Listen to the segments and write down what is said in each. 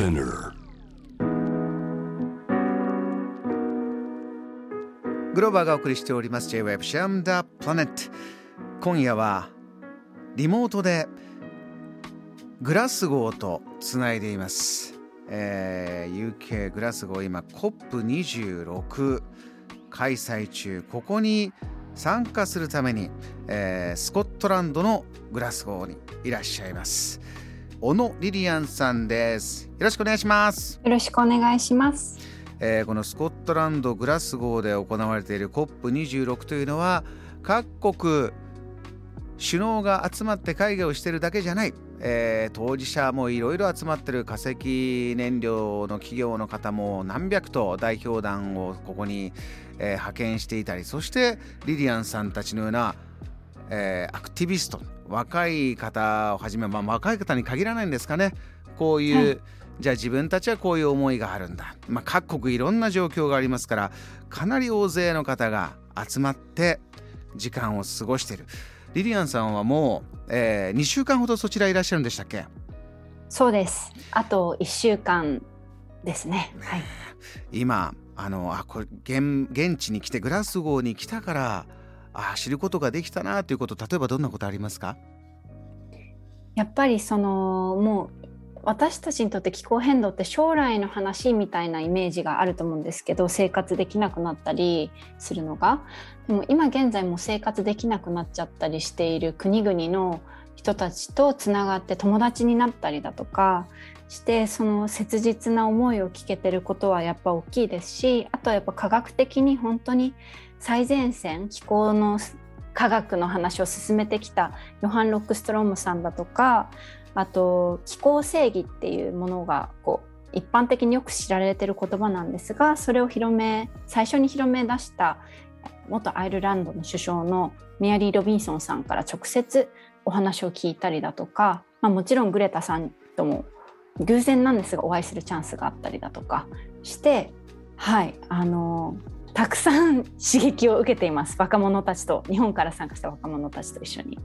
Spinner グローバーがお送りしております。J-Web シャムダプラネット今夜はリモートでグラスゴーとつないでいます、えー UK グラスゴー今 COP26 開催中。ここに参加するために、えースコットランドのグラスゴーにいらっしゃいます。小野リリアンさんです。よろしくお願いします。よろしくお願いします。えーこのスコットランド・グラスゴーで行われている COP26 というのは各国首脳が集まって会議をしているだけじゃない、えー当事者もいろいろ集まってる化石燃料の企業の方も何百と代表団をここに、えー派遣していたりそしてリリアンさんたちのような、えーアクティビスト若い方をはじめ、まあ、若い方に限らないんですかねこういう、はいじゃあ自分たちはこういう思いがあるんだ、まあ、各国いろんな状況がありますからかなり大勢の方が集まって時間を過ごしているリリアンさんはもう、え2週間ほどそちらいらっしゃるんでしたっけ？そうです。あと1週間ですね。はい。今あのあこれ現現地に来てグラスゴーに来たからああ知ることができたなということ例えばどんなことありますか？やっぱりそのもう私たちにとって気候変動って将来の話みたいなイメージがあると思うんですけど生活できなくなったりするのが。でも今現在も生活できなくなっちゃったりしている国々の人たちとつながって友達になったりだとかしてその切実な思いを聞けてることはやっぱ大きいですしあとはやっぱ科学的に本当に最前線気候の科学の話を進めてきたヨハン・ロックストロームさんだとかあと気候正義っていうものがこう一般的によく知られてる言葉なんですがそれを広め最初に広め出した元アイルランドの首相のメアリー・ロビンソンさんから直接お話を聞いたりだとか、まあ、もちろんグレタさんとも偶然なんですがお会いするチャンスがあったりだとかしてはいあのたくさん刺激を受けています。若者たちと。日本から参加した若者たちと一緒に。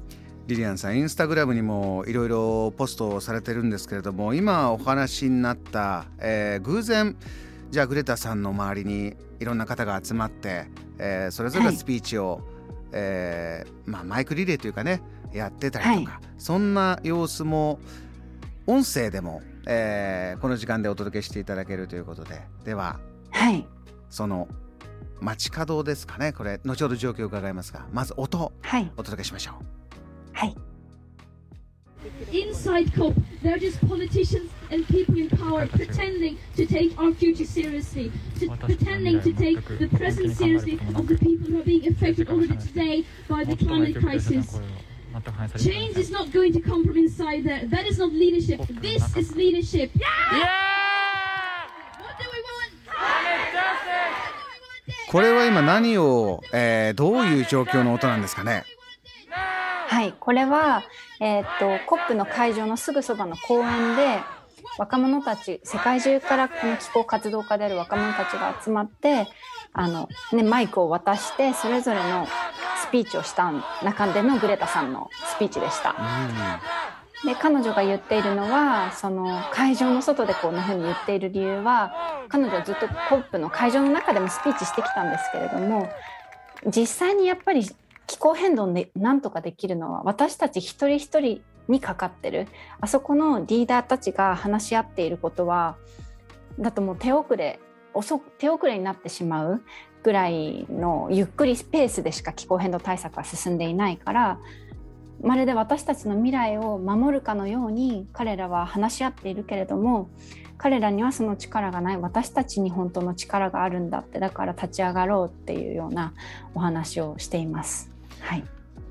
リリアンさんインスタグラムにもいろいろポストをされてるんですけれども今お話になった、えー偶然じゃあグレタさんの周りにいろんな方が集まって、えーそれぞれがスピーチを、えーまあ、マイクリレーというかねやってたりとか、そんな様子も音声でも、えーこの時間でお届けしていただけるということで。でははい、その街角ですかねこれ後ほど状況を伺いますがまず音をはい、お届けしましょう。はい。Inside COP, they're just politicians and people in power pretending to take our future seriously, to, pretending to take the present seriously of the people who are being affected already today by the climate crisis. Change is not going to come from inside there. That is not leadership. This is leadership. What これは今何を、えーどういう状況の音なんですかね？はい、これは、えーっと、コップの会場のすぐそばの公園で。若者たち、世界中からこの気候活動家である若者たちが集まって。あの、ね、マイクを渡して、それぞれのスピーチをした中でのグレタさんのスピーチでした。で彼女が言っているのはその会場の外でこんな風に言っている理由は彼女はずっとコップの会場の中でもスピーチしてきたんですけれども実際にやっぱり気候変動でなんとかできるのは私たち一人一人にかかってるあそこのリーダーたちが話し合っていることはだともう手遅れ遅手遅れになってしまうぐらいのゆっくりスペースでしか気候変動対策は進んでいないからまるで私たちの未来を守るかのように彼らは話し合っているけれども彼らにはその力がない。私たちに本当の力があるんだって。だから立ち上がろうっていうようなお話をしています。はい、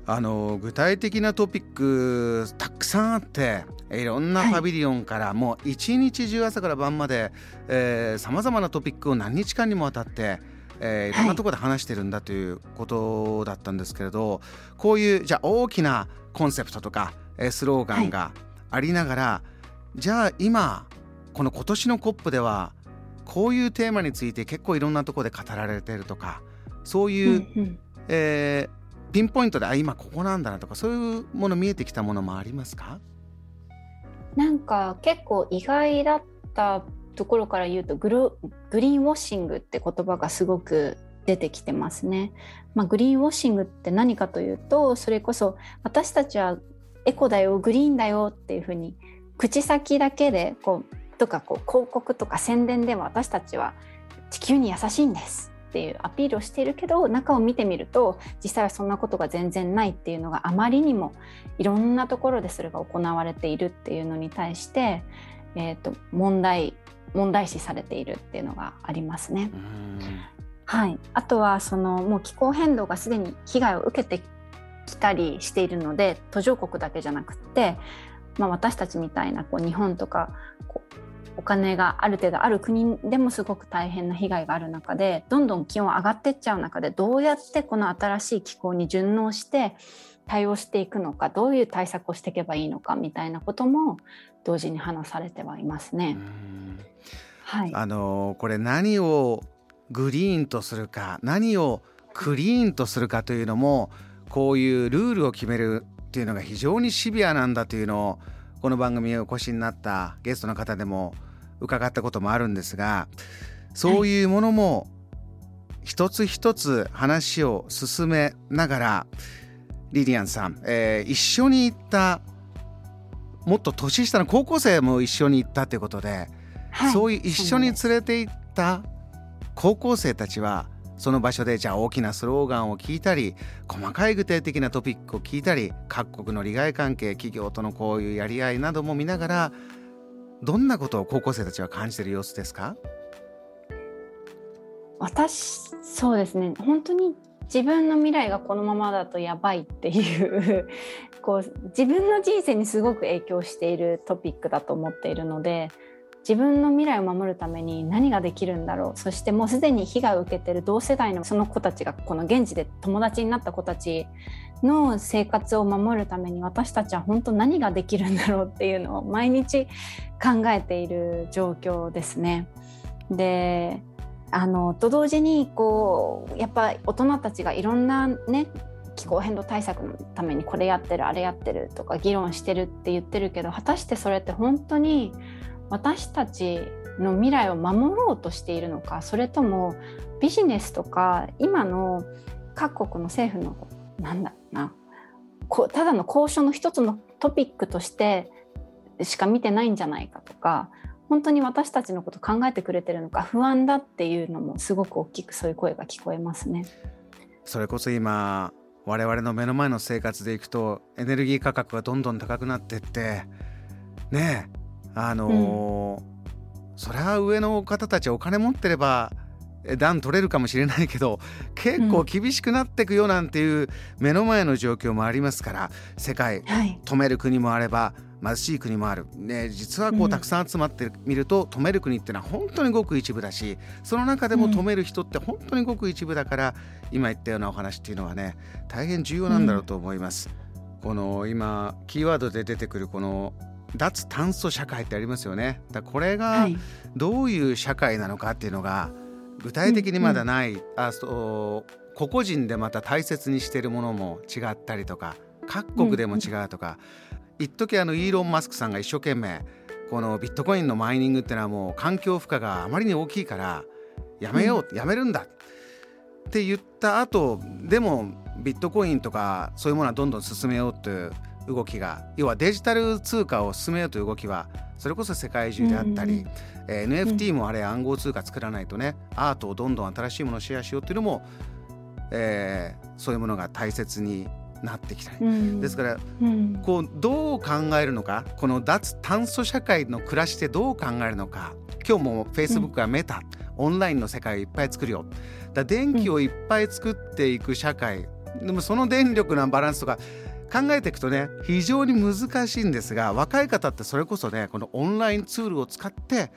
あの具体的なトピックたくさんあっていろんなはい。パビリオンから、もう一日中朝から晩までさまざまなトピックを何日間にもわたって、えーい。ろんなところで話してるんだということだったんですけれど、こういうじゃあ大きなコンセプトとか、えースローガンがありながら、じゃあ今この今年の COP ではこういうテーマについて結構いろんなところで語られてるとかそういう、うんうん。えーピンポイントであ今ここなんだなとかそういうもの見えてきたものもありますか？なんか結構意外だっったところから言うとグリーンウォッシングって言葉がすごく出てきてますね。まあ、グリーンウォッシングって何かというとそれこそ私たちはエコだよグリーンだよっていうふうに口先だけでこうとかこう広告とか宣伝では私たちは地球に優しいんですっていうアピールをしているけど中を見てみると実際はそんなことが全然ないっていうのがあまりにもいろんなところでそれが行われているっていうのに対して、えーと、問題問題視されているっていうのがありますね。はい、あとはそのもう気候変動がすでに被害を受けてきたりしているので途上国だけじゃなくって、まあ、私たちみたいなこう日本とかこうお金がある程度ある国でもすごく大変な被害がある中でどんどん気温上がってっちゃう中でどうやってこの新しい気候に順応して対応していくのかどういう対策をしていけばいいのかみたいなことも同時に話されてはいますね。はい、あのこれ何をグリーンとするか何をクリーンとするかというのもこういうルールを決めるっていうのが非常にシビアなんだというのをこの番組にお越しになったゲストの方でも伺ったこともあるんですがそういうものも一つ一つ話を進めながらリリアンさん、えー、一緒に行ったもっと年下の高校生も一緒に行ったということで、はい、そういう一緒に連れて行った高校生たちはその場所でじゃあ大きなスローガンを聞いたり細かい具体的なトピックを聞いたり各国の利害関係企業とのこういうやり合いなども見ながらどんなことを高校生たちは感じている様子ですか？私そうですね。本当に自分の未来がこのままだとやばいっていう こう自分の人生にすごく影響しているトピックだと思っているので自分の未来を守るために何ができるんだろうそしてもうすでに被害を受けてる同世代のその子たちがこの現地で友達になった子たちの生活を守るために私たちは本当何ができるんだろうっていうのを毎日考えている状況ですね。であのと同時にこうやっぱ大人たちがいろんなね気候変動対策のためにこれやってるあれやってるとか議論してるって言ってるけど果たしてそれって本当に私たちの未来を守ろうとしているのかそれともビジネスとか今の各国の政府のなんだろうなこただの交渉の一つのトピックとしてしか見てないんじゃないかとか本当に私たちのこと考えてくれてるのか不安だっていうのもすごく大きくそういう声が聞こえますね。それこそ今我々の目の前の生活でいくとエネルギー価格がどんどん高くなってってねあのーうん、そりゃ上の方たちお金持ってれば段取れるかもしれないけど結構厳しくなっていくよなんていう目の前の状況もありますから世界止める国もあれば貧しい国もある、ね、実はこうたくさん集まってみると止める国っていうのは本当にごく一部だしその中でも止める人って本当にごく一部だから、今言ったようなお話っていうのはね大変重要なんだろうと思います。この今キーワードで出てくるこの脱炭素社会ってありますよね。だこれがどういう社会なのかっていうのが具体的にまだない、うんうん、あそう個々人でまた大切にしてるものも違ったりとか各国でも違うとか、うんうん、一時あのイーロン・マスクさんが一生懸命このビットコインのマイニングっていうのはもう環境負荷があまりに大きいからやめよう、うん、やめるんだって言った後でもビットコインとかそういうものはどんどん進めようっていう動きが要はデジタル通貨を進めようという動きはそれこそ世界中であったり、うん、えー、NFT もあれ暗号通貨作らないとねアートをどんどん新しいものをシェアしようっていうのも、えー、そういうものが大切になってきたり、うん、ですから、うん、こうどう考えるのかこの脱炭素社会の暮らしでどう考えるのか。今日も Facebook がメタ、オンラインの世界をいっぱい作るよ。だ電気をいっぱい作っていく社会、でもその電力のバランスとか考えていくとね非常に難しいんですが若い方ってそれこそねこのオンラインツールを使って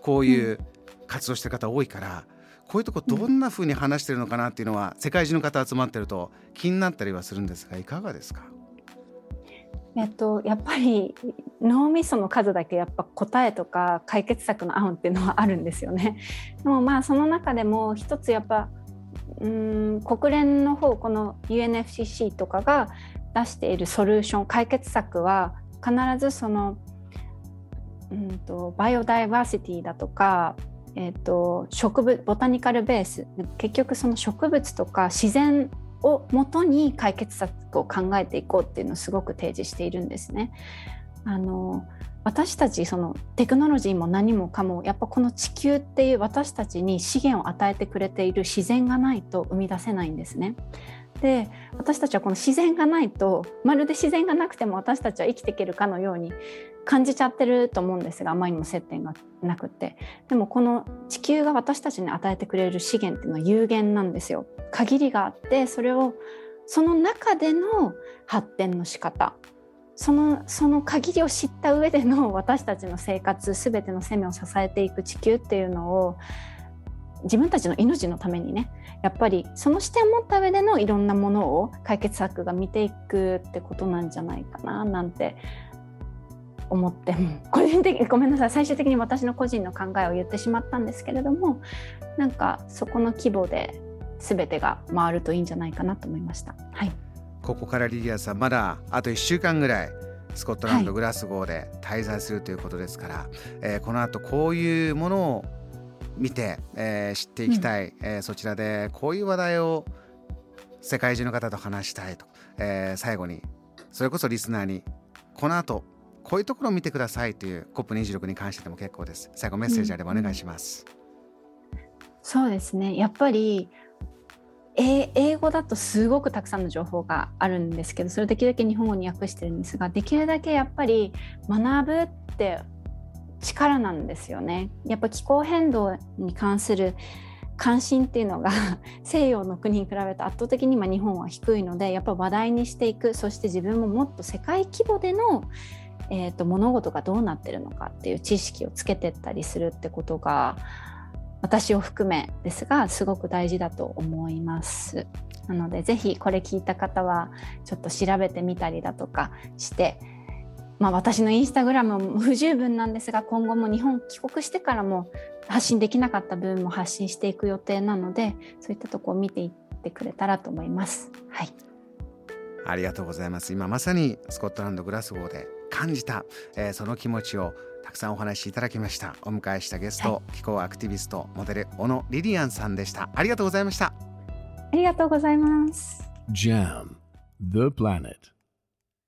こういう活動してる方多いから、こういうとこどんな風に話してるのかなっていうのは世界中の方集まってると気になったりはするんですがいかがですか？えっと、やっぱり脳みその数だけやっぱ答えとか解決策の案っていうのはあるんですよね。でもまあその中でも一つやっぱうん国連の方この UNFCC とかが出しているソリューション解決策は必ずそのうんとバイオダイバーシティだとか、えーと、植物ボタニカルベース結局その植物とか自然をもとに解決策を考えていこうっていうのをすごく提示しているんですね。あの私たちそのテクノロジーも何もかもやっぱこの地球っていう私たちに資源を与えてくれている自然がないと生み出せないんですね。で私たちはこの自然がないとまるで自然がなくても私たちは生きていけるかのように感じちゃってると思うんですがあまりにも接点がなくて。でもこの地球が私たちに与えてくれる資源っていうのは有限なんですよ。限りがあってそれをその中での発展の仕方。そのその限りを知った上での私たちの生活全ての生命を支えていく地球っていうのを自分たちの命のためにねやっぱりその視点を持った上でのいろんなものを解決策が見ていくってことなんじゃないかななんて思って個人的にごめんなさい最終的に私の個人の考えを言ってしまったんですけれどもなんかそこの規模で全てが回るといいんじゃないかなと思いました。はいここからリリアさんまだあと1週間ぐらいスコットランド、グラスゴーで滞在するということですから、はい、えー、この後こういうものを見て、えー、知っていきたい、うん、えー、そちらでこういう話題を世界中の方と話したいと、えー、最後に。それこそリスナーにこの後こういうところを見てくださいという COP26 に関してでも結構です。最後メッセージあればお願いします、うん、そうですね。やっぱり英語だとすごくたくさんの情報があるんですけどそれできるだけ日本語に訳してるんですができるだけやっぱり学ぶって力なんですよね。やっぱ気候変動に関する関心っていうのが 西洋の国に比べて圧倒的に今日本は低いのでやっぱ話題にしていくそして自分ももっと世界規模での、えーと物事がどうなってるのかっていう知識をつけてったりするってことが私を含めですがすごく大事だと思います。なのでぜひこれ聞いた方はちょっと調べてみたりだとかして、まあ、私のインスタグラムも不十分なんですが今後も日本帰国してからも発信できなかった部分も発信していく予定なのでそういったとこを見ていってくれたらと思います。はい。ありがとうございます。今まさにスコットランドグラスゴーで感じた、えー、その気持ちをたくさんお話しいただきました。お迎えしたゲスト、はい、気候アクティビストモデル小野リリアンさんでした。ありがとうございました。ありがとうございます。JAM The Planet